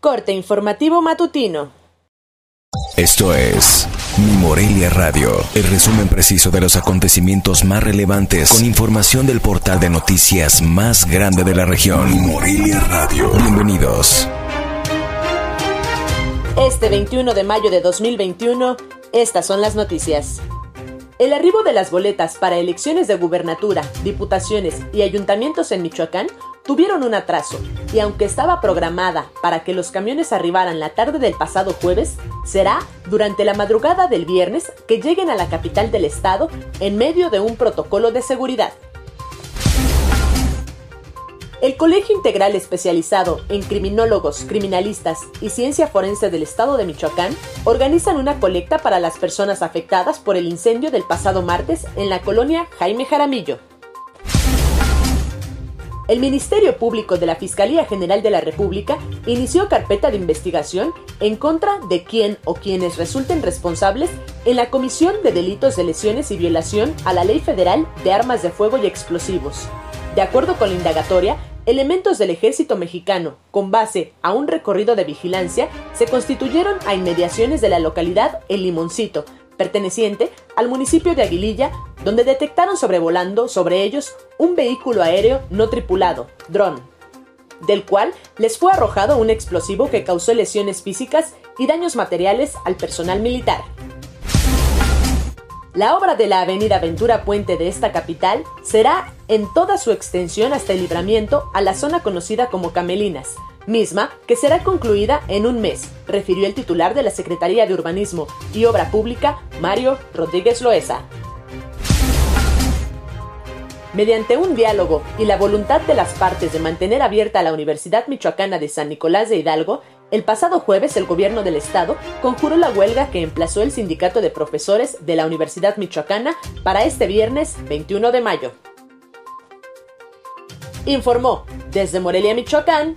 Corte informativo matutino. Esto es Mi Morelia Radio, el resumen preciso de los acontecimientos más relevantes con información del portal de noticias más grande de la región. Mi Morelia Radio. Bienvenidos. Este 21 de mayo de 2021, estas son las noticias. El arribo de las boletas para elecciones de gubernatura, diputaciones y ayuntamientos en Michoacán tuvieron un atraso, y aunque estaba programada para que los camiones arribaran la tarde del pasado jueves, será durante la madrugada del viernes que lleguen a la capital del estado en medio de un protocolo de seguridad. El Colegio Integral Especializado en Criminólogos, Criminalistas y Ciencia Forense del Estado de Michoacán organizan una colecta para las personas afectadas por el incendio del pasado martes en la colonia Jaime Jaramillo. El Ministerio Público de la Fiscalía General de la República inició carpeta de investigación en contra de quien o quienes resulten responsables en la comisión de delitos de lesiones y violación a la Ley Federal de Armas de Fuego y Explosivos. De acuerdo con la indagatoria, elementos del ejército mexicano, con base a un recorrido de vigilancia, se constituyeron a inmediaciones de la localidad El Limoncito, perteneciente al municipio de Aguililla, donde detectaron sobrevolando sobre ellos un vehículo aéreo no tripulado, dron, del cual les fue arrojado un explosivo que causó lesiones físicas y daños materiales al personal militar. La obra de la Avenida Ventura Puente de esta capital será en toda su extensión hasta el libramiento a la zona conocida como Camelinas, misma que será concluida en un mes, refirió el titular de la Secretaría de Urbanismo y Obra Pública, Mario Rodríguez Loesa. Mediante un diálogo y la voluntad de las partes de mantener abierta la Universidad Michoacana de San Nicolás de Hidalgo, el pasado jueves el gobierno del estado conjuró la huelga que emplazó el sindicato de profesores de la Universidad Michoacana para este viernes 21 de mayo. Informó desde Morelia, Michoacán,